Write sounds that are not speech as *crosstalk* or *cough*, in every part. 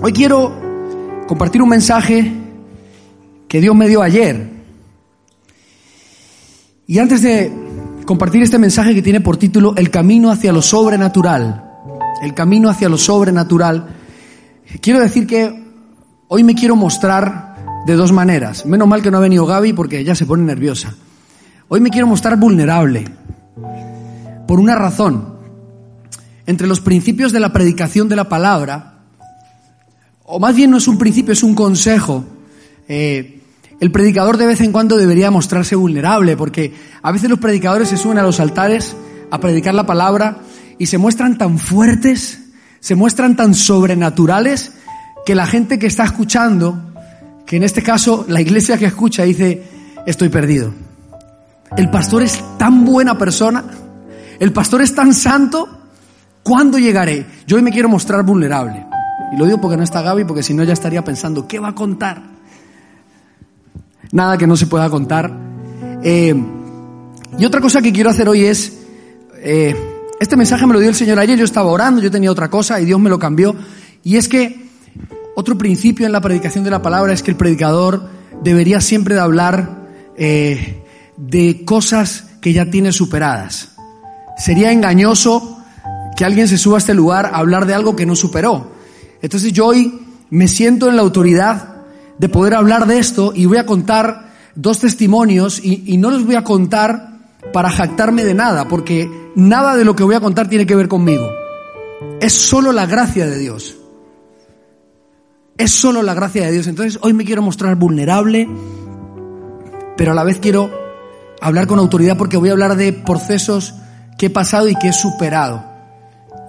Hoy quiero compartir un mensaje que Dios me dio ayer. Y antes de compartir este mensaje que tiene por título El camino hacia lo sobrenatural, el camino hacia lo sobrenatural, quiero decir que hoy me quiero mostrar de dos maneras. Menos mal que no ha venido Gaby porque ya se pone nerviosa. Hoy me quiero mostrar vulnerable. Por una razón. Entre los principios de la predicación de la palabra, o más bien no es un principio, es un consejo. Eh, el predicador de vez en cuando debería mostrarse vulnerable, porque a veces los predicadores se suben a los altares a predicar la palabra y se muestran tan fuertes, se muestran tan sobrenaturales, que la gente que está escuchando, que en este caso la iglesia que escucha dice, estoy perdido. El pastor es tan buena persona, el pastor es tan santo, ¿cuándo llegaré? Yo hoy me quiero mostrar vulnerable. Y lo digo porque no está Gaby, porque si no ya estaría pensando, ¿qué va a contar? Nada que no se pueda contar. Eh, y otra cosa que quiero hacer hoy es, eh, este mensaje me lo dio el Señor ayer, yo estaba orando, yo tenía otra cosa y Dios me lo cambió. Y es que otro principio en la predicación de la palabra es que el predicador debería siempre de hablar eh, de cosas que ya tiene superadas. Sería engañoso que alguien se suba a este lugar a hablar de algo que no superó. Entonces yo hoy me siento en la autoridad de poder hablar de esto y voy a contar dos testimonios y, no los voy a contar para jactarme de nada, porque nada de lo que voy a contar tiene que ver conmigo. Es solo la gracia de Dios. Es solo la gracia de Dios. Entonces hoy me quiero mostrar vulnerable, pero a la vez quiero hablar con autoridad porque voy a hablar de procesos que he pasado y que he superado.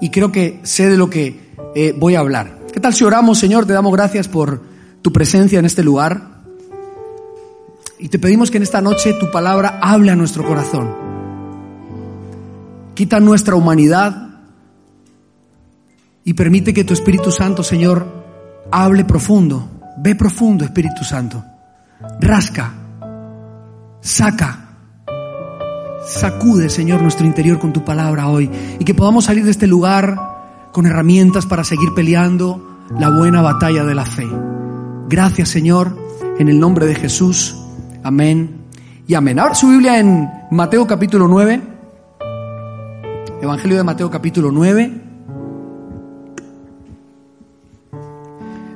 Y creo que sé de lo que eh, voy a hablar. ¿Qué tal si oramos, Señor? Te damos gracias por tu presencia en este lugar. Y te pedimos que en esta noche tu palabra hable a nuestro corazón. Quita nuestra humanidad y permite que tu Espíritu Santo, Señor, hable profundo. Ve profundo, Espíritu Santo. Rasca, saca, sacude, Señor, nuestro interior con tu palabra hoy. Y que podamos salir de este lugar con herramientas para seguir peleando la buena batalla de la fe. Gracias, Señor, en el nombre de Jesús. Amén y amén. Ahora su Biblia en Mateo capítulo 9. Evangelio de Mateo capítulo 9.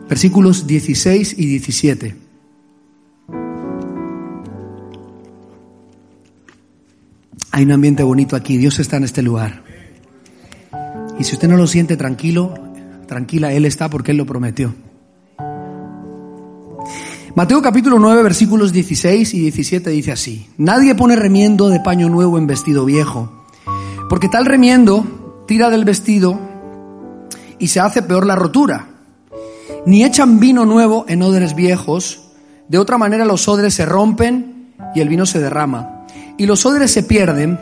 Versículos 16 y 17. Hay un ambiente bonito aquí, Dios está en este lugar. Y si usted no lo siente tranquilo, tranquila, Él está porque Él lo prometió. Mateo capítulo 9 versículos 16 y 17 dice así, Nadie pone remiendo de paño nuevo en vestido viejo, porque tal remiendo tira del vestido y se hace peor la rotura. Ni echan vino nuevo en odres viejos, de otra manera los odres se rompen y el vino se derrama. Y los odres se pierden,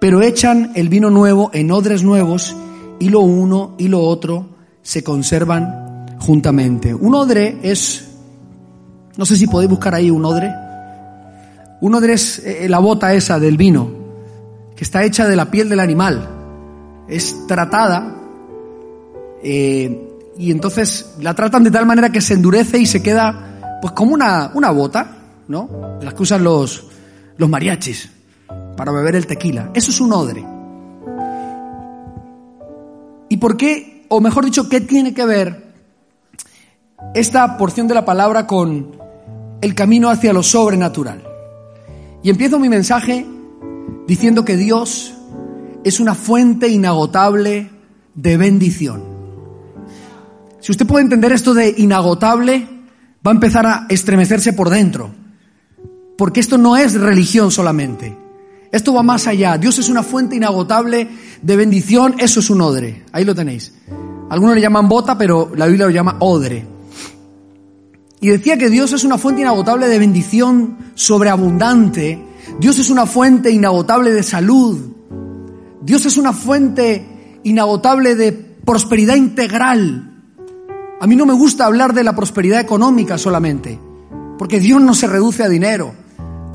pero echan el vino nuevo en odres nuevos y lo uno y lo otro se conservan juntamente. Un odre es, no sé si podéis buscar ahí un odre. Un odre es eh, la bota esa del vino, que está hecha de la piel del animal. Es tratada eh, y entonces la tratan de tal manera que se endurece y se queda pues como una, una bota, ¿no? Las que usan los, los mariachis para beber el tequila. Eso es un odre. ¿Y por qué, o mejor dicho, qué tiene que ver esta porción de la palabra con el camino hacia lo sobrenatural? Y empiezo mi mensaje diciendo que Dios es una fuente inagotable de bendición. Si usted puede entender esto de inagotable, va a empezar a estremecerse por dentro. Porque esto no es religión solamente. Esto va más allá. Dios es una fuente inagotable de bendición. Eso es un odre. Ahí lo tenéis. Algunos le llaman bota, pero la Biblia lo llama odre. Y decía que Dios es una fuente inagotable de bendición sobreabundante. Dios es una fuente inagotable de salud. Dios es una fuente inagotable de prosperidad integral. A mí no me gusta hablar de la prosperidad económica solamente, porque Dios no se reduce a dinero.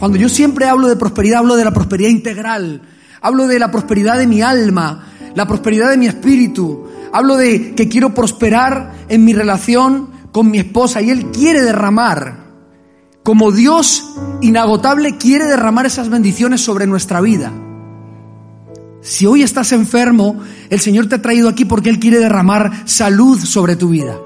Cuando yo siempre hablo de prosperidad, hablo de la prosperidad integral, hablo de la prosperidad de mi alma, la prosperidad de mi espíritu, hablo de que quiero prosperar en mi relación con mi esposa y Él quiere derramar, como Dios inagotable quiere derramar esas bendiciones sobre nuestra vida. Si hoy estás enfermo, el Señor te ha traído aquí porque Él quiere derramar salud sobre tu vida.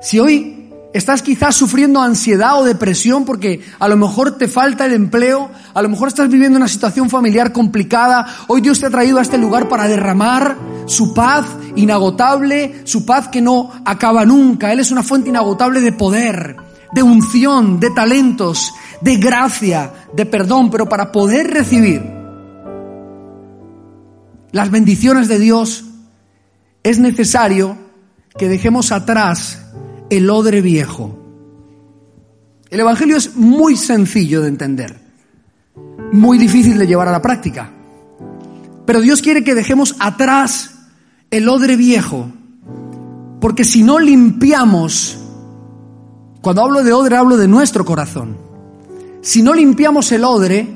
Si hoy Estás quizás sufriendo ansiedad o depresión porque a lo mejor te falta el empleo, a lo mejor estás viviendo una situación familiar complicada. Hoy Dios te ha traído a este lugar para derramar su paz inagotable, su paz que no acaba nunca. Él es una fuente inagotable de poder, de unción, de talentos, de gracia, de perdón, pero para poder recibir las bendiciones de Dios es necesario que dejemos atrás el odre viejo. El Evangelio es muy sencillo de entender, muy difícil de llevar a la práctica. Pero Dios quiere que dejemos atrás el odre viejo, porque si no limpiamos, cuando hablo de odre hablo de nuestro corazón, si no limpiamos el odre,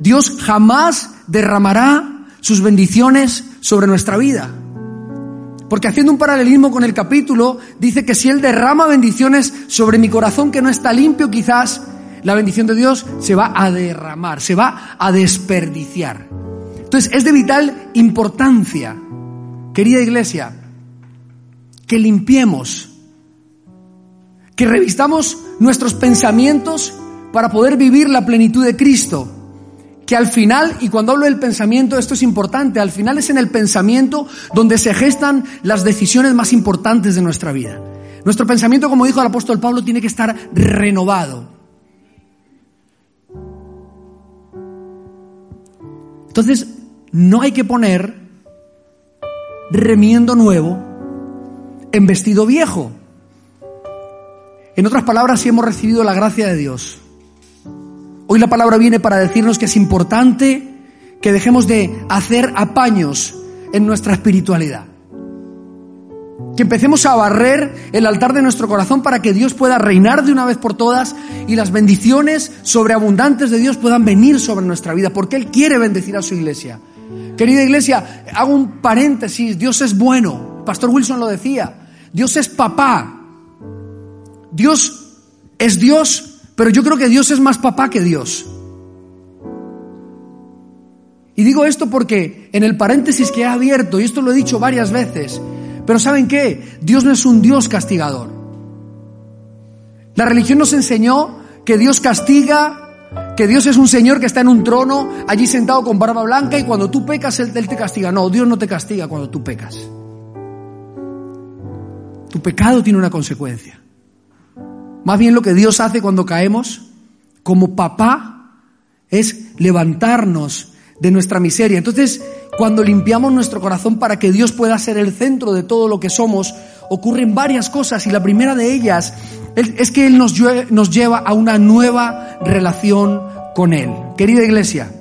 Dios jamás derramará sus bendiciones sobre nuestra vida. Porque haciendo un paralelismo con el capítulo, dice que si Él derrama bendiciones sobre mi corazón que no está limpio, quizás la bendición de Dios se va a derramar, se va a desperdiciar. Entonces es de vital importancia, querida iglesia, que limpiemos, que revistamos nuestros pensamientos para poder vivir la plenitud de Cristo que al final, y cuando hablo del pensamiento, esto es importante, al final es en el pensamiento donde se gestan las decisiones más importantes de nuestra vida. Nuestro pensamiento, como dijo el apóstol Pablo, tiene que estar renovado. Entonces, no hay que poner remiendo nuevo en vestido viejo. En otras palabras, si hemos recibido la gracia de Dios, Hoy la palabra viene para decirnos que es importante que dejemos de hacer apaños en nuestra espiritualidad. Que empecemos a barrer el altar de nuestro corazón para que Dios pueda reinar de una vez por todas y las bendiciones sobreabundantes de Dios puedan venir sobre nuestra vida, porque Él quiere bendecir a su iglesia. Querida iglesia, hago un paréntesis, Dios es bueno, Pastor Wilson lo decía, Dios es papá, Dios es Dios pero yo creo que Dios es más papá que Dios. Y digo esto porque en el paréntesis que he abierto, y esto lo he dicho varias veces, pero ¿saben qué? Dios no es un Dios castigador. La religión nos enseñó que Dios castiga, que Dios es un Señor que está en un trono, allí sentado con barba blanca, y cuando tú pecas, Él, te castiga. No, Dios no te castiga cuando tú pecas. Tu pecado tiene una consecuencia. Más bien lo que Dios hace cuando caemos, como papá, es levantarnos de nuestra miseria. Entonces, cuando limpiamos nuestro corazón para que Dios pueda ser el centro de todo lo que somos, ocurren varias cosas y la primera de ellas es que Él nos, lleva a una nueva relación con Él. Querida iglesia,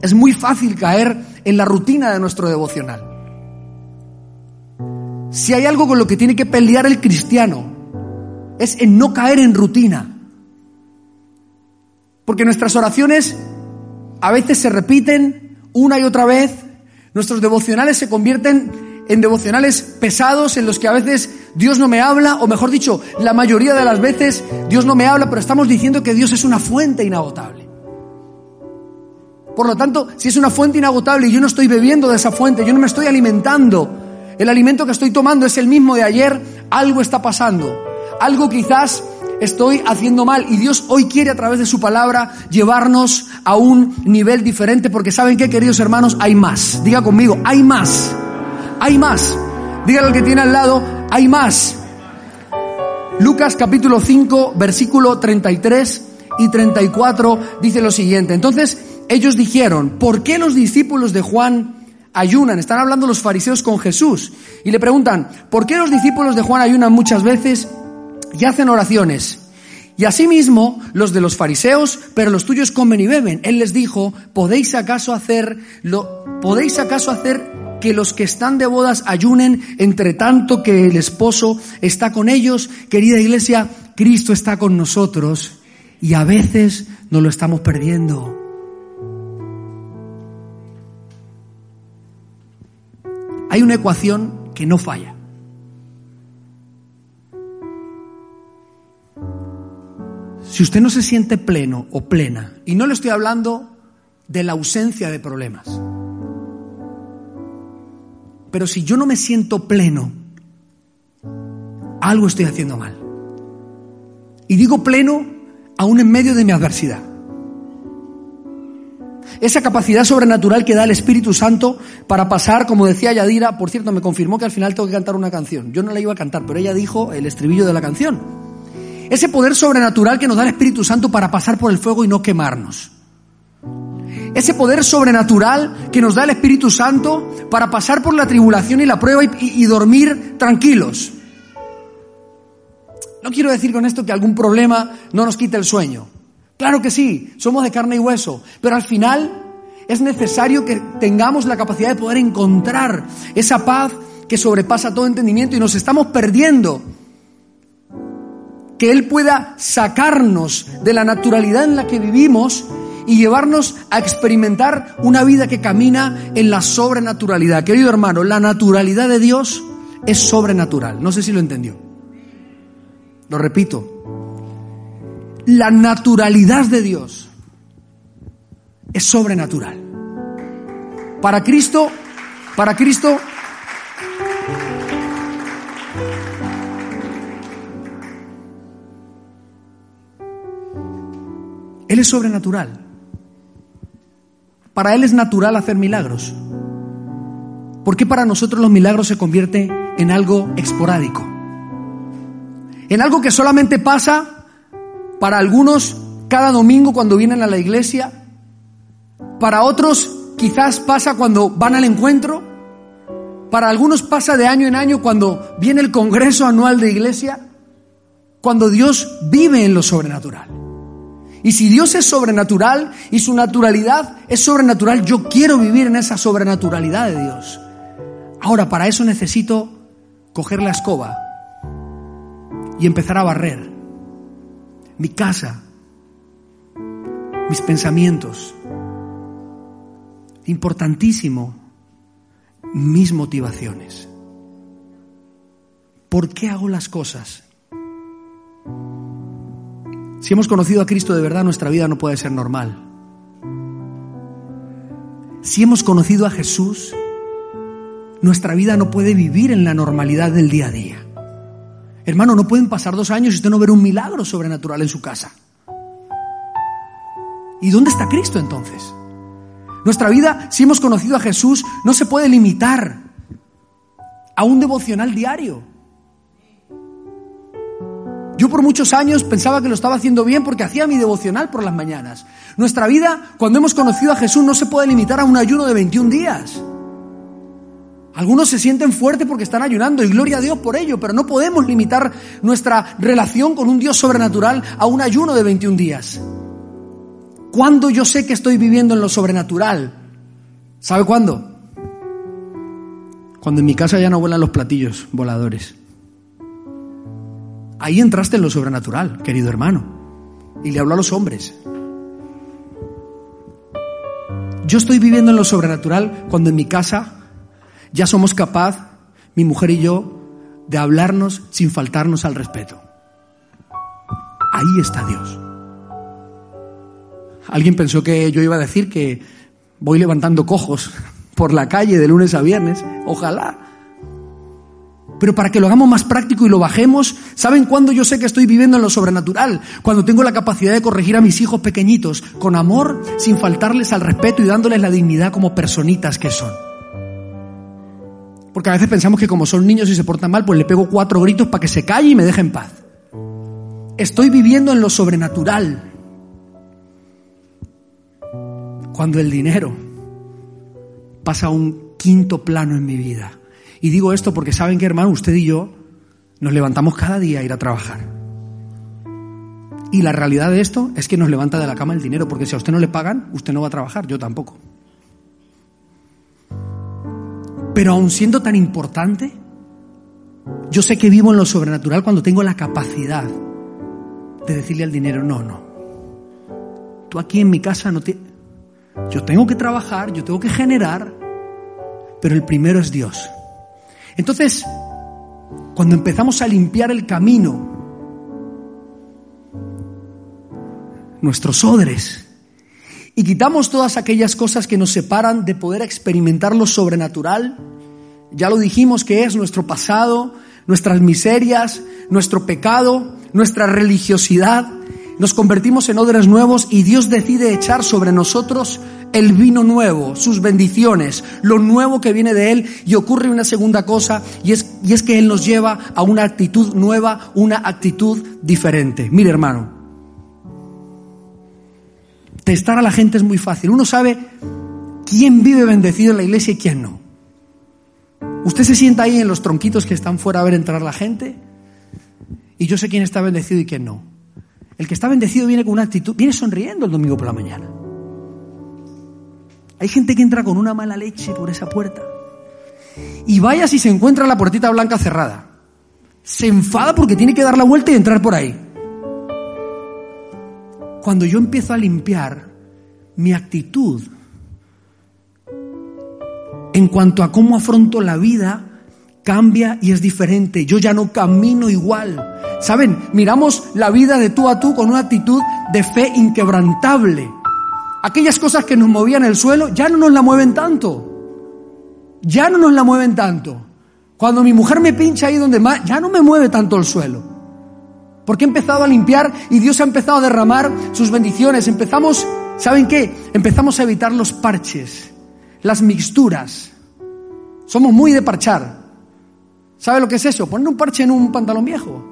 es muy fácil caer en la rutina de nuestro devocional. Si hay algo con lo que tiene que pelear el cristiano, es en no caer en rutina. Porque nuestras oraciones a veces se repiten una y otra vez, nuestros devocionales se convierten en devocionales pesados en los que a veces Dios no me habla, o mejor dicho, la mayoría de las veces Dios no me habla, pero estamos diciendo que Dios es una fuente inagotable. Por lo tanto, si es una fuente inagotable y yo no estoy bebiendo de esa fuente, yo no me estoy alimentando, el alimento que estoy tomando es el mismo de ayer, algo está pasando algo quizás estoy haciendo mal y Dios hoy quiere a través de su palabra llevarnos a un nivel diferente porque saben que queridos hermanos hay más. Diga conmigo, hay más. Hay más. Dígale al que tiene al lado, hay más. Lucas capítulo 5 versículo 33 y 34 dice lo siguiente. Entonces ellos dijeron, ¿por qué los discípulos de Juan ayunan? Están hablando los fariseos con Jesús y le preguntan, ¿por qué los discípulos de Juan ayunan muchas veces y hacen oraciones? Y asimismo los de los fariseos, pero los tuyos comen y beben. Él les dijo, ¿podéis acaso hacer lo, podéis acaso hacer que los que están de bodas ayunen entre tanto que el esposo está con ellos? Querida iglesia, Cristo está con nosotros y a veces nos lo estamos perdiendo. Hay una ecuación que no falla. Si usted no se siente pleno o plena, y no le estoy hablando de la ausencia de problemas, pero si yo no me siento pleno, algo estoy haciendo mal. Y digo pleno aún en medio de mi adversidad. Esa capacidad sobrenatural que da el Espíritu Santo para pasar, como decía Yadira, por cierto, me confirmó que al final tengo que cantar una canción. Yo no la iba a cantar, pero ella dijo el estribillo de la canción. Ese poder sobrenatural que nos da el Espíritu Santo para pasar por el fuego y no quemarnos. Ese poder sobrenatural que nos da el Espíritu Santo para pasar por la tribulación y la prueba y, dormir tranquilos. No quiero decir con esto que algún problema no nos quite el sueño. Claro que sí, somos de carne y hueso, pero al final es necesario que tengamos la capacidad de poder encontrar esa paz que sobrepasa todo entendimiento y nos estamos perdiendo. Que Él pueda sacarnos de la naturalidad en la que vivimos y llevarnos a experimentar una vida que camina en la sobrenaturalidad. Querido hermano, la naturalidad de Dios es sobrenatural. No sé si lo entendió. Lo repito. La naturalidad de Dios es sobrenatural. Para Cristo, para Cristo, Él es sobrenatural. Para Él es natural hacer milagros. ¿Por qué para nosotros los milagros se convierten en algo esporádico? En algo que solamente pasa para algunos cada domingo cuando vienen a la iglesia, para otros quizás pasa cuando van al encuentro, para algunos pasa de año en año cuando viene el Congreso Anual de Iglesia, cuando Dios vive en lo sobrenatural. Y si Dios es sobrenatural y su naturalidad es sobrenatural, yo quiero vivir en esa sobrenaturalidad de Dios. Ahora, para eso necesito coger la escoba y empezar a barrer mi casa, mis pensamientos. Importantísimo, mis motivaciones. ¿Por qué hago las cosas? Si hemos conocido a Cristo de verdad, nuestra vida no puede ser normal. Si hemos conocido a Jesús, nuestra vida no puede vivir en la normalidad del día a día. Hermano, no pueden pasar dos años y usted no ver un milagro sobrenatural en su casa. ¿Y dónde está Cristo entonces? Nuestra vida, si hemos conocido a Jesús, no se puede limitar a un devocional diario. Yo por muchos años pensaba que lo estaba haciendo bien porque hacía mi devocional por las mañanas. Nuestra vida, cuando hemos conocido a Jesús, no se puede limitar a un ayuno de 21 días. Algunos se sienten fuertes porque están ayunando y gloria a Dios por ello, pero no podemos limitar nuestra relación con un Dios sobrenatural a un ayuno de 21 días. ¿Cuándo yo sé que estoy viviendo en lo sobrenatural? ¿Sabe cuándo? Cuando en mi casa ya no vuelan los platillos voladores. Ahí entraste en lo sobrenatural, querido hermano. Y le hablo a los hombres. Yo estoy viviendo en lo sobrenatural cuando en mi casa ya somos capaz, mi mujer y yo, de hablarnos sin faltarnos al respeto. Ahí está Dios. Alguien pensó que yo iba a decir que voy levantando cojos *laughs* por la calle de lunes a viernes. Ojalá. Pero para que lo hagamos más práctico y lo bajemos, ¿saben cuándo yo sé que estoy viviendo en lo sobrenatural? Cuando tengo la capacidad de corregir a mis hijos pequeñitos con amor, sin faltarles al respeto y dándoles la dignidad como personitas que son. Porque a veces pensamos que como son niños y se portan mal, pues le pego cuatro gritos para que se calle y me deje en paz. Estoy viviendo en lo sobrenatural. cuando el dinero pasa a un quinto plano en mi vida. Y digo esto porque saben que, hermano, usted y yo nos levantamos cada día a ir a trabajar. Y la realidad de esto es que nos levanta de la cama el dinero, porque si a usted no le pagan, usted no va a trabajar, yo tampoco. Pero aun siendo tan importante, yo sé que vivo en lo sobrenatural cuando tengo la capacidad de decirle al dinero, no, no. Tú aquí en mi casa no te... Yo tengo que trabajar, yo tengo que generar, pero el primero es Dios. Entonces, cuando empezamos a limpiar el camino, nuestros odres, y quitamos todas aquellas cosas que nos separan de poder experimentar lo sobrenatural, ya lo dijimos que es nuestro pasado, nuestras miserias, nuestro pecado, nuestra religiosidad. Nos convertimos en odres nuevos y Dios decide echar sobre nosotros el vino nuevo, sus bendiciones, lo nuevo que viene de Él y ocurre una segunda cosa y es, y es que Él nos lleva a una actitud nueva, una actitud diferente. Mire hermano, testar a la gente es muy fácil. Uno sabe quién vive bendecido en la iglesia y quién no. Usted se sienta ahí en los tronquitos que están fuera a ver entrar la gente y yo sé quién está bendecido y quién no. El que está bendecido viene con una actitud, viene sonriendo el domingo por la mañana. Hay gente que entra con una mala leche por esa puerta y vaya si se encuentra la puertita blanca cerrada. Se enfada porque tiene que dar la vuelta y entrar por ahí. Cuando yo empiezo a limpiar, mi actitud en cuanto a cómo afronto la vida, cambia y es diferente. Yo ya no camino igual. Saben, miramos la vida de tú a tú con una actitud de fe inquebrantable. Aquellas cosas que nos movían el suelo ya no nos la mueven tanto. Ya no nos la mueven tanto. Cuando mi mujer me pincha ahí donde más, ya no me mueve tanto el suelo. Porque he empezado a limpiar y Dios ha empezado a derramar sus bendiciones. Empezamos, ¿saben qué? Empezamos a evitar los parches las mixturas. Somos muy de parchar. ¿Sabe lo que es eso? Poner un parche en un pantalón viejo.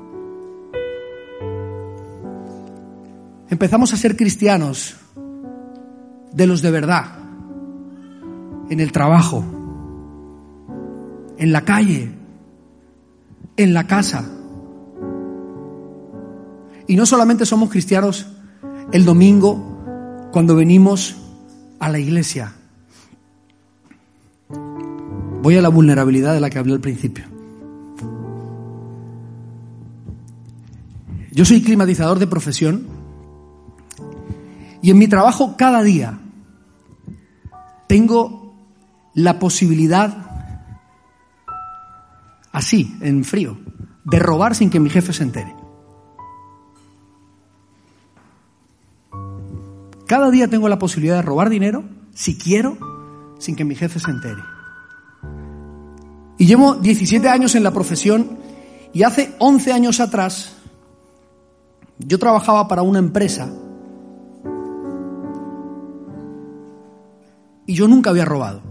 Empezamos a ser cristianos de los de verdad, en el trabajo, en la calle, en la casa. Y no solamente somos cristianos el domingo cuando venimos a la iglesia. Voy a la vulnerabilidad de la que hablé al principio. Yo soy climatizador de profesión y en mi trabajo cada día tengo la posibilidad, así, en frío, de robar sin que mi jefe se entere. Cada día tengo la posibilidad de robar dinero, si quiero, sin que mi jefe se entere. Y llevo 17 años en la profesión y hace 11 años atrás yo trabajaba para una empresa y yo nunca había robado.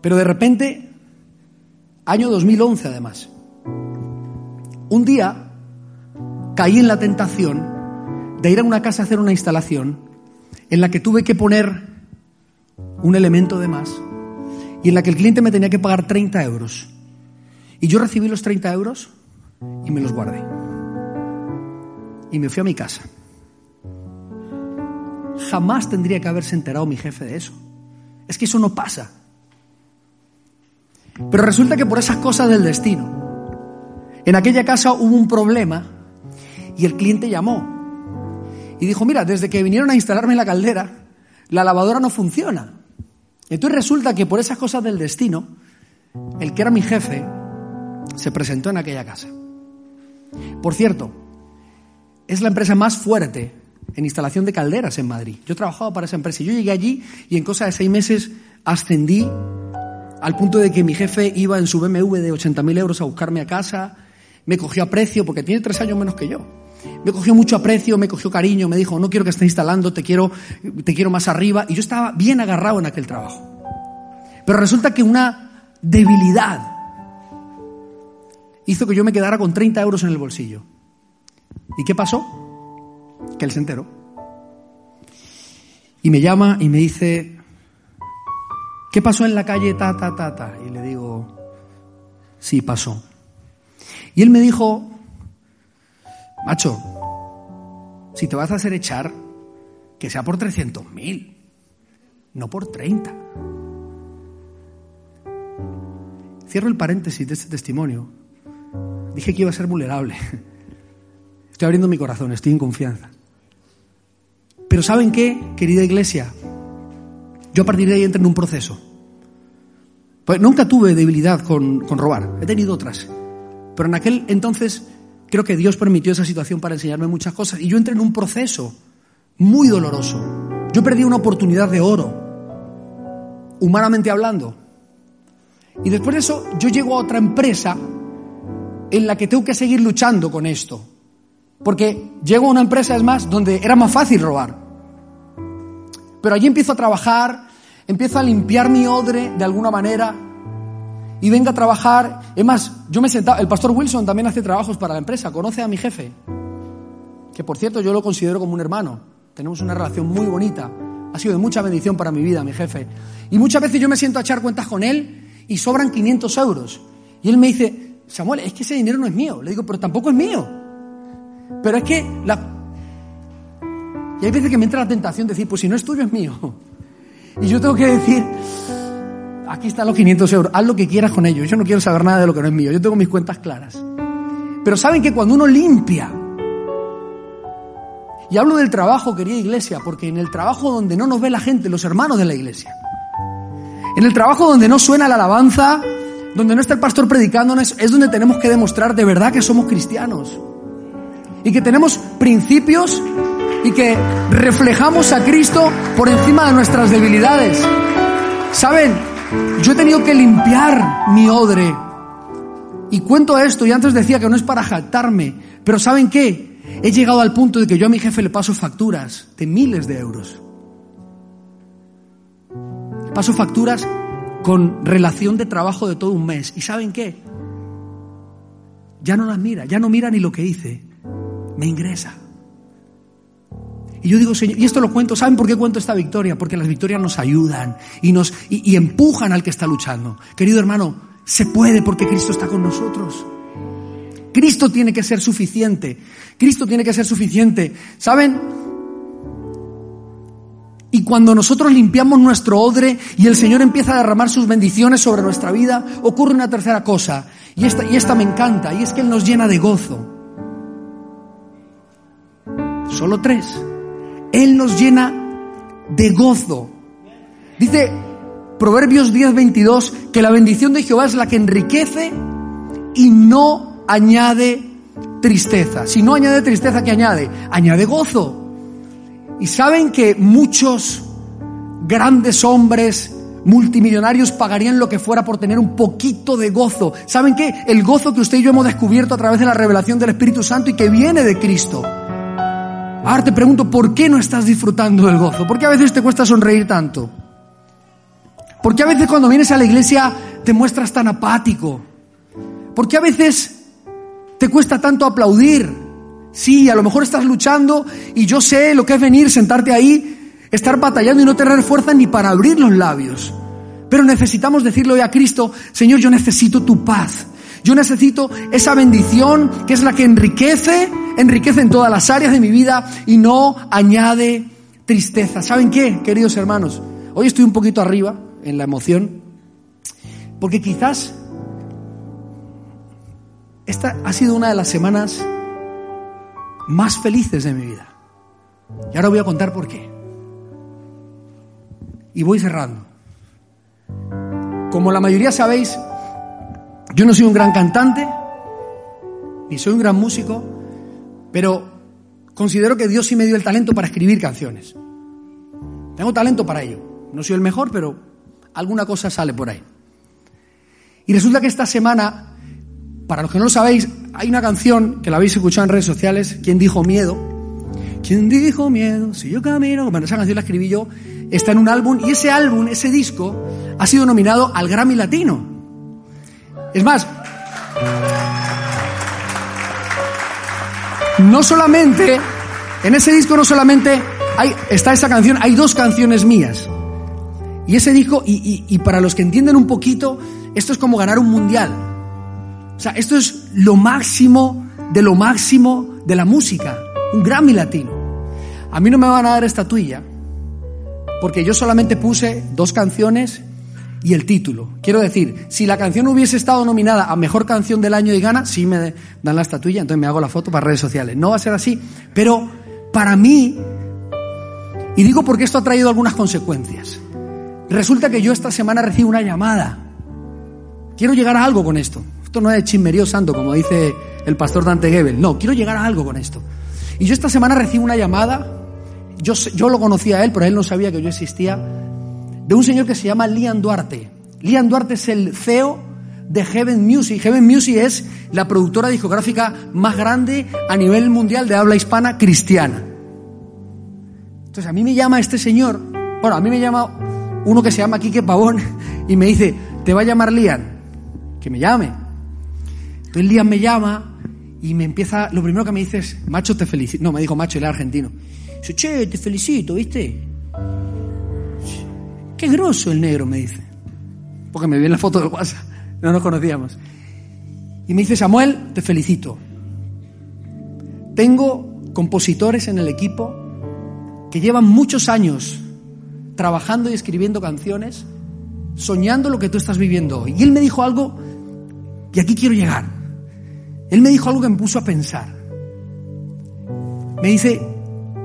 Pero de repente, año 2011 además, un día caí en la tentación de ir a una casa a hacer una instalación en la que tuve que poner un elemento de más y en la que el cliente me tenía que pagar 30 euros. Y yo recibí los 30 euros y me los guardé. Y me fui a mi casa. Jamás tendría que haberse enterado mi jefe de eso. Es que eso no pasa. Pero resulta que por esas cosas del destino, en aquella casa hubo un problema y el cliente llamó y dijo, mira, desde que vinieron a instalarme la caldera, la lavadora no funciona. Entonces resulta que por esas cosas del destino, el que era mi jefe se presentó en aquella casa. Por cierto, es la empresa más fuerte en instalación de calderas en Madrid. Yo trabajaba para esa empresa y yo llegué allí y en cosa de seis meses ascendí al punto de que mi jefe iba en su BMW de 80.000 euros a buscarme a casa, me cogió a precio porque tiene tres años menos que yo. Me cogió mucho aprecio, me cogió cariño, me dijo, no quiero que estés instalando, te quiero, te quiero más arriba. Y yo estaba bien agarrado en aquel trabajo. Pero resulta que una debilidad hizo que yo me quedara con 30 euros en el bolsillo. ¿Y qué pasó? Que él se enteró. Y me llama y me dice, ¿qué pasó en la calle ta, ta, ta, ta? Y le digo, sí, pasó. Y él me dijo, macho, si te vas a hacer echar, que sea por 300 mil, no por 30. Cierro el paréntesis de este testimonio. Dije que iba a ser vulnerable. Estoy abriendo mi corazón, estoy en confianza. Pero ¿saben qué, querida iglesia? Yo a partir de ahí entré en un proceso. Pues nunca tuve debilidad con, con robar, he tenido otras. Pero en aquel entonces creo que Dios permitió esa situación para enseñarme muchas cosas. Y yo entré en un proceso muy doloroso. Yo perdí una oportunidad de oro, humanamente hablando. Y después de eso, yo llego a otra empresa en la que tengo que seguir luchando con esto. Porque llego a una empresa, es más, donde era más fácil robar. Pero allí empiezo a trabajar, empiezo a limpiar mi odre de alguna manera y venga a trabajar. Es más, yo me sentaba, el pastor Wilson también hace trabajos para la empresa, conoce a mi jefe, que por cierto yo lo considero como un hermano. Tenemos una relación muy bonita. Ha sido de mucha bendición para mi vida, mi jefe. Y muchas veces yo me siento a echar cuentas con él y sobran 500 euros. Y él me dice, Samuel, es que ese dinero no es mío. Le digo, pero tampoco es mío. Pero es que la... Y hay veces que me entra la tentación de decir, pues si no es tuyo, es mío. Y yo tengo que decir, aquí están los 500 euros, haz lo que quieras con ellos. Yo no quiero saber nada de lo que no es mío. Yo tengo mis cuentas claras. Pero saben que cuando uno limpia, y hablo del trabajo, querida iglesia, porque en el trabajo donde no nos ve la gente, los hermanos de la iglesia, en el trabajo donde no suena la alabanza, donde no está el pastor predicándonos, es donde tenemos que demostrar de verdad que somos cristianos. Y que tenemos principios y que reflejamos a Cristo por encima de nuestras debilidades. ¿Saben? Yo he tenido que limpiar mi odre. Y cuento esto, y antes decía que no es para jactarme, pero ¿saben qué? He llegado al punto de que yo a mi jefe le paso facturas de miles de euros. Paso facturas con relación de trabajo de todo un mes. ¿Y saben qué? Ya no las mira, ya no mira ni lo que hice. Me ingresa. Y yo digo, Señor, y esto lo cuento, ¿saben por qué cuento esta victoria? Porque las victorias nos ayudan y nos y, y empujan al que está luchando. Querido hermano, se puede porque Cristo está con nosotros. Cristo tiene que ser suficiente. Cristo tiene que ser suficiente. ¿Saben? Y cuando nosotros limpiamos nuestro odre y el Señor empieza a derramar sus bendiciones sobre nuestra vida, ocurre una tercera cosa. Y esta, y esta me encanta, y es que Él nos llena de gozo. Solo tres. Él nos llena de gozo. Dice Proverbios 10, 22 que la bendición de Jehová es la que enriquece y no añade tristeza. Si no añade tristeza, ¿qué añade? Añade gozo. Y saben que muchos grandes hombres multimillonarios pagarían lo que fuera por tener un poquito de gozo. ¿Saben qué? El gozo que usted y yo hemos descubierto a través de la revelación del Espíritu Santo y que viene de Cristo. Ahora te pregunto, ¿por qué no estás disfrutando del gozo? ¿Por qué a veces te cuesta sonreír tanto? ¿Por qué a veces cuando vienes a la iglesia te muestras tan apático? ¿Por qué a veces te cuesta tanto aplaudir? Sí, a lo mejor estás luchando y yo sé lo que es venir, sentarte ahí, estar batallando y no tener fuerza ni para abrir los labios. Pero necesitamos decirle hoy a Cristo, Señor, yo necesito tu paz. Yo necesito esa bendición que es la que enriquece, enriquece en todas las áreas de mi vida y no añade tristeza. ¿Saben qué, queridos hermanos? Hoy estoy un poquito arriba en la emoción, porque quizás esta ha sido una de las semanas más felices de mi vida. Y ahora voy a contar por qué. Y voy cerrando. Como la mayoría sabéis, yo no soy un gran cantante, ni soy un gran músico, pero considero que Dios sí me dio el talento para escribir canciones. Tengo talento para ello. No soy el mejor, pero alguna cosa sale por ahí. Y resulta que esta semana, para los que no lo sabéis, hay una canción que la habéis escuchado en redes sociales, ¿Quién dijo miedo? ¿Quién dijo miedo? Si yo camino, bueno, esa canción la escribí yo, está en un álbum y ese álbum, ese disco, ha sido nominado al Grammy Latino. Es más, no solamente, en ese disco no solamente hay, está esa canción, hay dos canciones mías. Y ese disco, y, y, y para los que entienden un poquito, esto es como ganar un mundial. Sea, esto es lo máximo de lo máximo de la música, un Grammy latino. A mí no me van a dar estatuilla, porque yo solamente puse dos canciones y el título. Quiero decir, si la canción hubiese estado nominada a Mejor Canción del Año y gana, sí me dan la estatuilla, entonces me hago la foto para redes sociales. No va a ser así, pero para mí, y digo porque esto ha traído algunas consecuencias, resulta que yo esta semana recibo una llamada. Quiero llegar a algo con esto. Esto no es chismerío santo, como dice el pastor Dante Gebel. No, quiero llegar a algo con esto. Y yo esta semana recibo una llamada, yo, yo lo conocía a él, pero él no sabía que yo existía, de un señor que se llama Liam Duarte. Liam Duarte es el CEO de Heaven Music. Heaven Music es la productora discográfica más grande a nivel mundial de habla hispana cristiana. Entonces a mí me llama este señor, bueno, a mí me llama uno que se llama Quique Pavón *laughs* y me dice, te va a llamar Liam, que me llame. Entonces Liam me llama y me empieza, lo primero que me dice es, macho, te felicito. No, me dijo macho, él argentino. Dice, che, te felicito, ¿viste? Qué grosso el negro, me dice. Porque me vi en la foto de WhatsApp, no nos conocíamos. Y me dice, Samuel, te felicito. Tengo compositores en el equipo que llevan muchos años trabajando y escribiendo canciones, soñando lo que tú estás viviendo hoy. Y él me dijo algo, y aquí quiero llegar. Él me dijo algo que me puso a pensar. Me dice,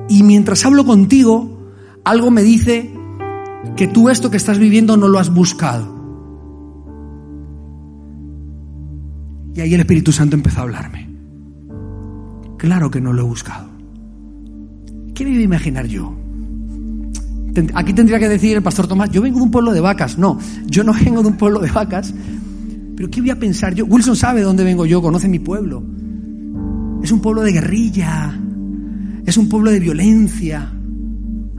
y mientras hablo contigo, algo me dice que tú esto que estás viviendo no lo has buscado. Y ahí el Espíritu Santo empezó a hablarme. Claro que no lo he buscado. ¿Qué me iba a imaginar yo? Aquí tendría que decir el pastor Tomás, yo vengo de un pueblo de vacas. No, yo no *laughs* vengo de un pueblo de vacas, pero ¿qué voy a pensar yo? Wilson sabe de dónde vengo yo, conoce mi pueblo. Es un pueblo de guerrilla, es un pueblo de violencia,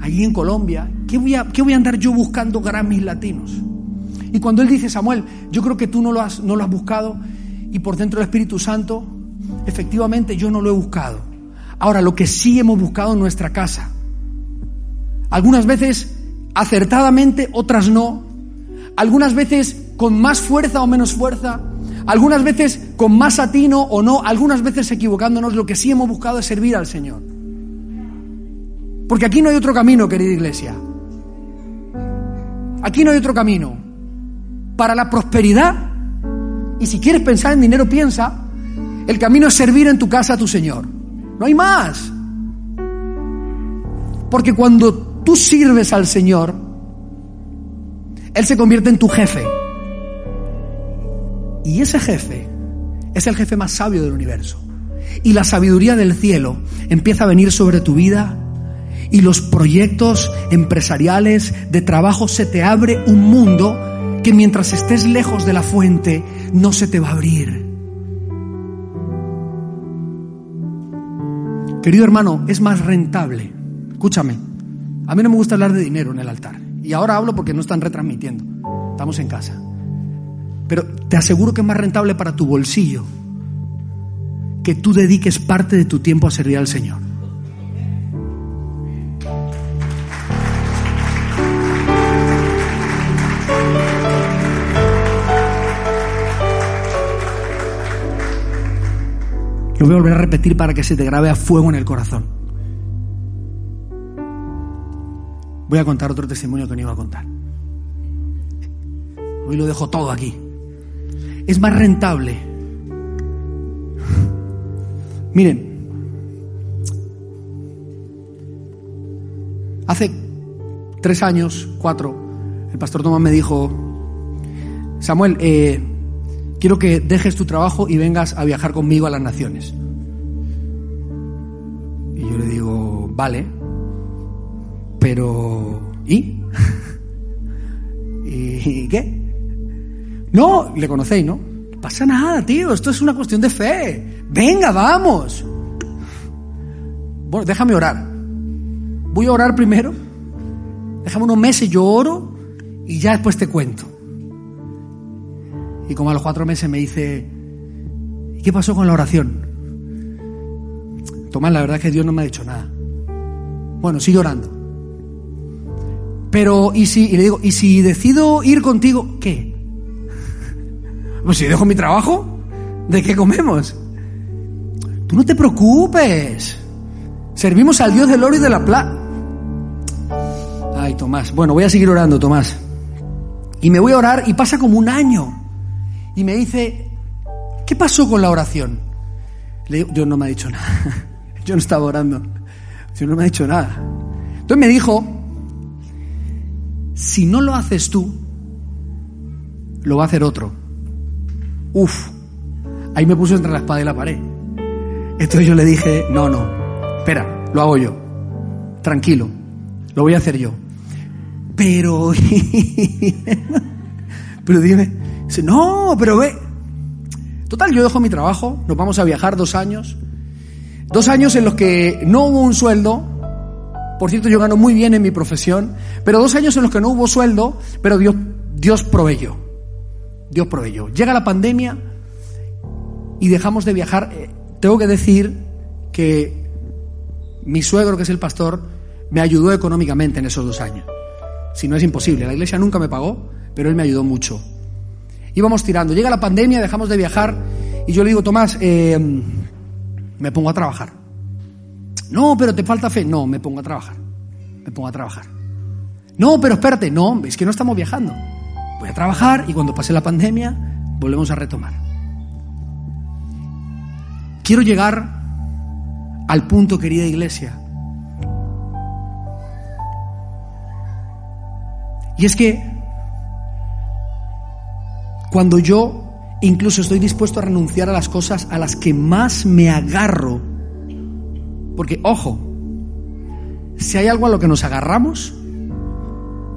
allí en Colombia. ¿Qué voy a, qué voy a andar yo buscando Grammys latinos? Y cuando él dice, Samuel, yo creo que tú no lo, has, no lo has buscado y por dentro del Espíritu Santo, efectivamente yo no lo he buscado. Ahora, lo que sí hemos buscado en nuestra casa, algunas veces acertadamente, otras no, algunas veces con más fuerza o menos fuerza, algunas veces con más atino o no, algunas veces equivocándonos, lo que sí hemos buscado es servir al Señor. Porque aquí no hay otro camino, querida iglesia. Aquí no hay otro camino. Para la prosperidad, y si quieres pensar en dinero, piensa, el camino es servir en tu casa a tu Señor. No hay más. Porque cuando tú sirves al Señor, Él se convierte en tu jefe. Y ese jefe es el jefe más sabio del universo. Y la sabiduría del cielo empieza a venir sobre tu vida y los proyectos empresariales de trabajo se te abre un mundo que mientras estés lejos de la fuente no se te va a abrir. Querido hermano, es más rentable. Escúchame, a mí no me gusta hablar de dinero en el altar. Y ahora hablo porque no están retransmitiendo. Estamos en casa. Pero te aseguro que es más rentable para tu bolsillo que tú dediques parte de tu tiempo a servir al Señor. Lo voy a volver a repetir para que se te grabe a fuego en el corazón. Voy a contar otro testimonio que no iba a contar. Hoy lo dejo todo aquí es más rentable. Miren, hace tres años, cuatro, el pastor Tomás me dijo, Samuel, eh, quiero que dejes tu trabajo y vengas a viajar conmigo a las naciones. Y yo le digo, vale, pero ¿y? *laughs* ¿Y qué? No, le conocéis, ¿no? No pasa nada, tío, esto es una cuestión de fe. Venga, vamos. Bueno, déjame orar. Voy a orar primero. Déjame unos meses, yo oro y ya después te cuento. Y como a los cuatro meses me dice, ¿y qué pasó con la oración? Tomás, la verdad es que Dios no me ha dicho nada. Bueno, sigue orando. Pero, ¿y si, y le digo, ¿y si decido ir contigo? ¿Qué? Pues si dejo mi trabajo, ¿de qué comemos? Tú no te preocupes. Servimos al Dios del oro y de la plata. Ay, Tomás. Bueno, voy a seguir orando, Tomás. Y me voy a orar y pasa como un año. Y me dice, ¿qué pasó con la oración? Le digo, Dios no me ha dicho nada. *laughs* Yo no estaba orando. Dios no me ha dicho nada. Entonces me dijo, si no lo haces tú, lo va a hacer otro. Uf, ahí me puso entre la espada y la pared. Entonces yo le dije, no, no, espera, lo hago yo. Tranquilo, lo voy a hacer yo. Pero, *laughs* pero dime, no, pero ve. Total, yo dejo mi trabajo, nos vamos a viajar dos años. Dos años en los que no hubo un sueldo. Por cierto, yo gano muy bien en mi profesión, pero dos años en los que no hubo sueldo, pero Dios, Dios proveyó. Dios proveyó. Llega la pandemia y dejamos de viajar. Eh, tengo que decir que mi suegro, que es el pastor, me ayudó económicamente en esos dos años. Si no es imposible, la iglesia nunca me pagó, pero él me ayudó mucho. Íbamos tirando. Llega la pandemia, dejamos de viajar y yo le digo, Tomás, eh, me pongo a trabajar. No, pero te falta fe. No, me pongo a trabajar. Me pongo a trabajar. No, pero espérate. No, es que no estamos viajando. Voy a trabajar y cuando pase la pandemia volvemos a retomar. Quiero llegar al punto, querida iglesia. Y es que cuando yo incluso estoy dispuesto a renunciar a las cosas a las que más me agarro, porque ojo, si hay algo a lo que nos agarramos,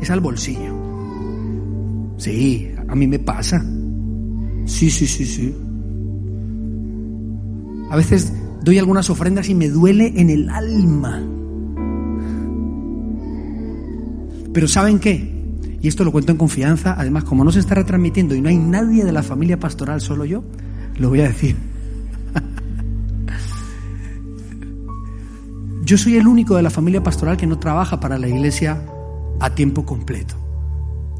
es al bolsillo. Sí, a mí me pasa. Sí, sí, sí, sí. A veces doy algunas ofrendas y me duele en el alma. Pero ¿saben qué? Y esto lo cuento en confianza, además como no se está retransmitiendo y no hay nadie de la familia pastoral, solo yo, lo voy a decir. *laughs* Yo soy el único de la familia pastoral que no trabaja para la iglesia a tiempo completo.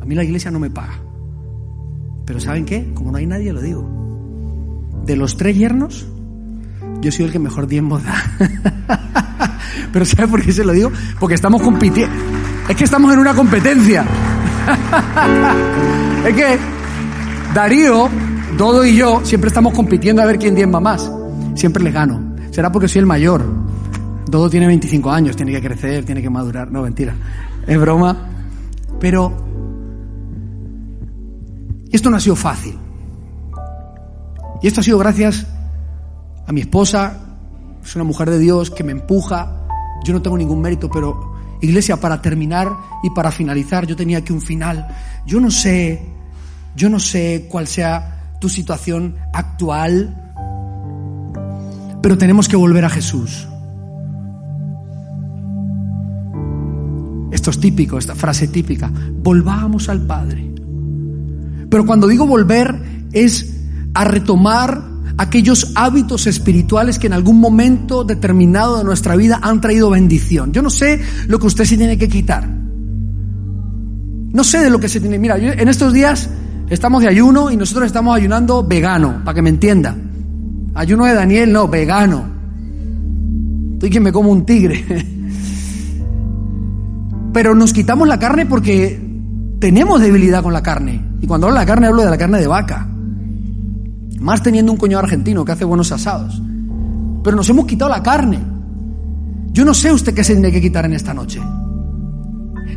A mí la iglesia no me paga. Pero ¿saben qué? Como no hay nadie, lo digo. De los tres yernos, yo soy el que mejor diezmo da. *laughs* Pero ¿sabe por qué se lo digo? Porque estamos compitiendo. Es que estamos en una competencia. *laughs* es que Darío, Dodo y yo siempre estamos compitiendo a ver quién diezma más. Siempre les gano. Será porque soy el mayor. Dodo tiene 25 años, tiene que crecer, tiene que madurar. No, mentira. Es broma. Pero esto no ha sido fácil. Y esto ha sido gracias a mi esposa, es una mujer de Dios que me empuja. Yo no tengo ningún mérito, pero Iglesia, para terminar y para finalizar, yo tenía aquí un final. Yo no sé, yo no sé cuál sea tu situación actual, pero tenemos que volver a Jesús. Esto es típico, esta frase típica. Volvamos al Padre. Pero cuando digo volver es a retomar aquellos hábitos espirituales que en algún momento determinado de nuestra vida han traído bendición. Yo no sé lo que usted se tiene que quitar. No sé de lo que se tiene. Mira, en estos días estamos de ayuno y nosotros estamos ayunando vegano, para que me entienda. Ayuno de Daniel, no, vegano. Estoy que me como un tigre. *laughs* Pero nos quitamos la carne porque tenemos debilidad con la carne. Y cuando hablo de la carne hablo de la carne de vaca. Más teniendo un cuñado argentino que hace buenos asados. Pero nos hemos quitado la carne. Yo no sé usted qué se tiene que quitar en esta noche.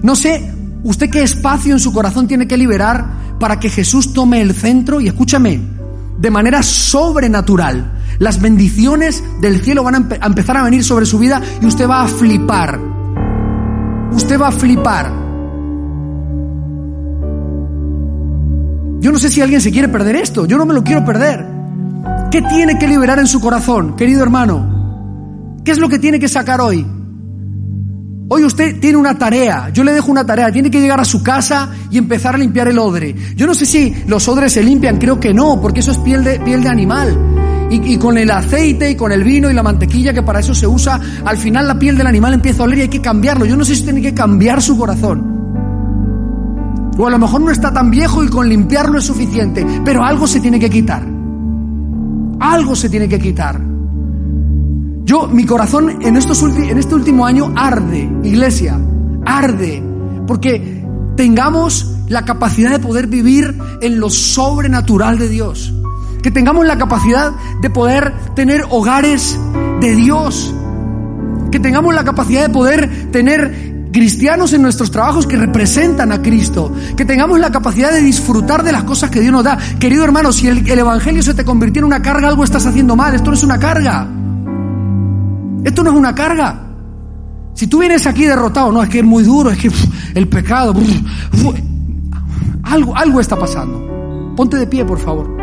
No sé usted qué espacio en su corazón tiene que liberar para que Jesús tome el centro y escúchame, de manera sobrenatural. Las bendiciones del cielo van a, empezar a venir sobre su vida y usted va a flipar. Usted va a flipar. Yo no sé si alguien se quiere perder esto, yo no me lo quiero perder. ¿Qué tiene que liberar en su corazón, querido hermano? ¿Qué es lo que tiene que sacar hoy? Hoy usted tiene una tarea, yo le dejo una tarea, tiene que llegar a su casa y empezar a limpiar el odre. Yo no sé si los odres se limpian, creo que no, porque eso es piel de, piel de animal. y, con el aceite y con el vino y la mantequilla que para eso se usa, al final la piel del animal empieza a oler y hay que cambiarlo. Yo no sé si tiene que cambiar su corazón. O a lo mejor no está tan viejo y con limpiarlo es suficiente, pero algo se tiene que quitar. Algo se tiene que quitar. Yo, mi corazón en, estos en este último año arde, iglesia, arde, porque tengamos la capacidad de poder vivir en lo sobrenatural de Dios que tengamos la capacidad de poder tener hogares de Dios, que tengamos la capacidad de poder tener cristianos en nuestros trabajos que representan a Cristo, que tengamos la capacidad de disfrutar de las cosas que Dios nos da. Querido hermano, si el, Evangelio se te convirtió en una carga, algo estás haciendo mal, esto no es una carga. Esto no es una carga. Si tú vienes aquí derrotado, no, es que es muy duro, es que el pecado, algo, algo está pasando. Ponte de pie, por favor.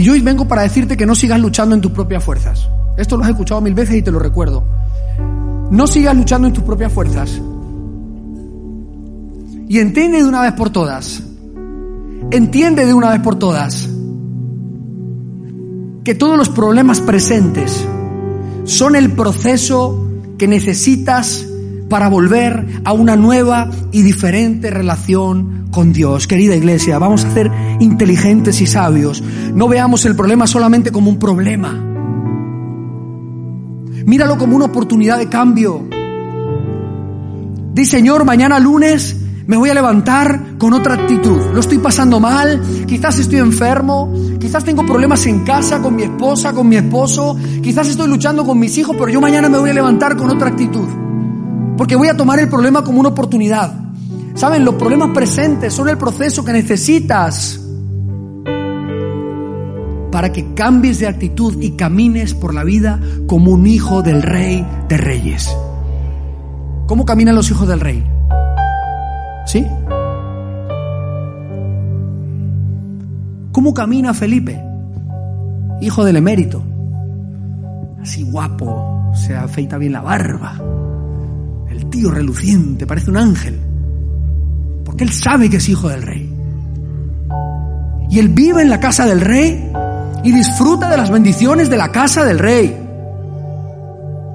Y yo hoy vengo para decirte que no sigas luchando en tus propias fuerzas. Esto lo has escuchado mil veces y te lo recuerdo. No sigas luchando en tus propias fuerzas. Y entiende de una vez por todas, entiende de una vez por todas, que todos los problemas presentes son el proceso que necesitas para volver a una nueva y diferente relación con Dios. Querida iglesia, vamos a ser inteligentes y sabios. No veamos el problema solamente como un problema. Míralo como una oportunidad de cambio. Di, Señor, mañana lunes me voy a levantar con otra actitud. Lo estoy pasando mal, quizás estoy enfermo, quizás tengo problemas en casa con mi esposa, con mi esposo, quizás estoy luchando con mis hijos, pero yo mañana me voy a levantar con otra actitud. Porque voy a tomar el problema como una oportunidad. Saben, los problemas presentes son el proceso que necesitas para que cambies de actitud y camines por la vida como un hijo del rey de reyes. ¿Cómo caminan los hijos del rey? ¿Sí? ¿Cómo camina Felipe? Hijo del emérito. Así guapo, se afeita bien la barba tío reluciente, parece un ángel. Porque él sabe que es hijo del rey. Y él vive en la casa del rey y disfruta de las bendiciones de la casa del rey.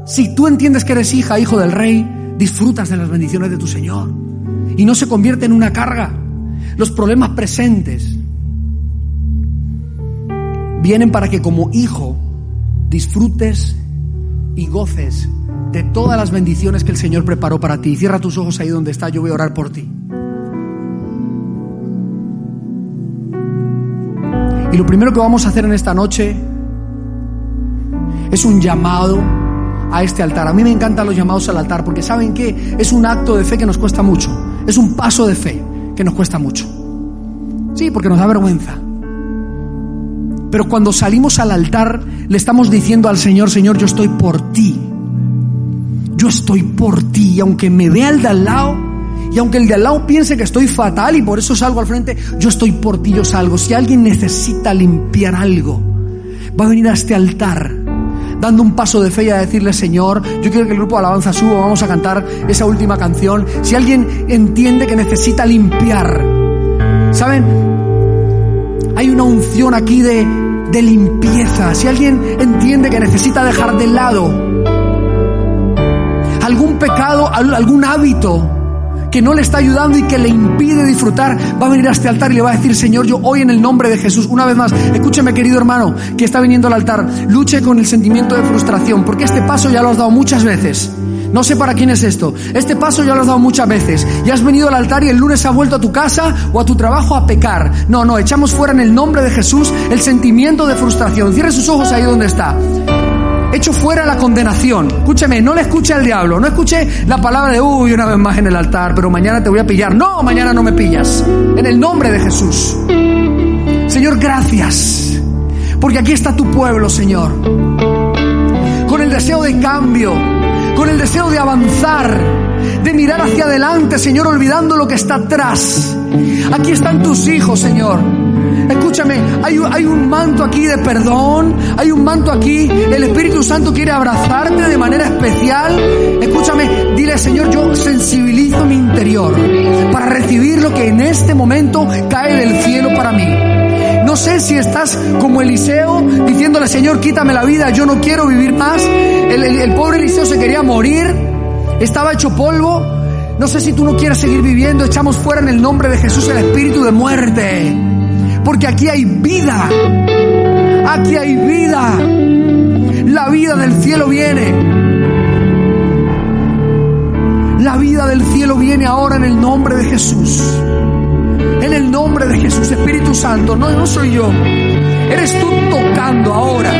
Si tú entiendes que eres hija, hijo del rey, disfrutas de las bendiciones de tu Señor. Y no se convierte en una carga. Los problemas presentes vienen para que como hijo disfrutes y goces de todas las bendiciones que el Señor preparó para ti. Cierra tus ojos ahí donde está, yo voy a orar por ti. Y lo primero que vamos a hacer en esta noche es un llamado a este altar. A mí me encantan los llamados al altar porque saben que es un acto de fe que nos cuesta mucho. Es un paso de fe que nos cuesta mucho. Sí, porque nos da vergüenza. Pero cuando salimos al altar le estamos diciendo al Señor, Señor, yo estoy por ti yo estoy por ti. Y aunque me vea el de al lado, y aunque el de al lado piense que estoy fatal y por eso salgo al frente, yo estoy por ti, yo salgo. Si alguien necesita limpiar algo, va a venir a este altar dando un paso de fe y a decirle, Señor, yo quiero que el grupo de alabanza suba, vamos a cantar esa última canción. Si alguien entiende que necesita limpiar, ¿saben? Hay una unción aquí de, de limpieza. Si alguien entiende que necesita dejar de lado algún pecado, algún hábito que no le está ayudando y que le impide disfrutar, va a venir a este altar y le va a decir, Señor, yo hoy en el nombre de Jesús, una vez más, escúcheme querido hermano que está viniendo al altar, luche con el sentimiento de frustración, porque este paso ya lo has dado muchas veces. No sé para quién es esto. Este paso ya lo has dado muchas veces. Y has venido al altar y el lunes has vuelto a tu casa o a tu trabajo a pecar. No, no, echamos fuera en el nombre de Jesús el sentimiento de frustración. Cierre sus ojos ahí donde está hecho fuera la condenación. Escúcheme, no le escuche al diablo, no escuche la palabra de, uy, una vez más en el altar, pero mañana te voy a pillar. No, mañana no me pillas. En el nombre de Jesús. Señor, gracias. Porque aquí está tu pueblo, Señor. Con el deseo de cambio, con el deseo de avanzar, de mirar hacia adelante, Señor, olvidando lo que está atrás. Aquí están tus hijos, Señor Escúchame, hay, un manto aquí de perdón, hay un manto aquí, el Espíritu Santo quiere abrazarte de manera especial. Escúchame, dile Señor, yo sensibilizo mi interior para recibir lo que en este momento cae del cielo para mí. No sé si estás como Eliseo diciéndole, Señor, quítame la vida, yo no quiero vivir más. El, el pobre Eliseo se quería morir, estaba hecho polvo. No sé si tú no quieres seguir viviendo, echamos fuera en el nombre de Jesús el espíritu de muerte. Porque aquí hay vida. Aquí hay vida. La vida del cielo viene. La vida del cielo viene ahora en el nombre de Jesús. En el nombre de Jesús, Espíritu Santo. No, no soy yo. Eres tú tocando ahora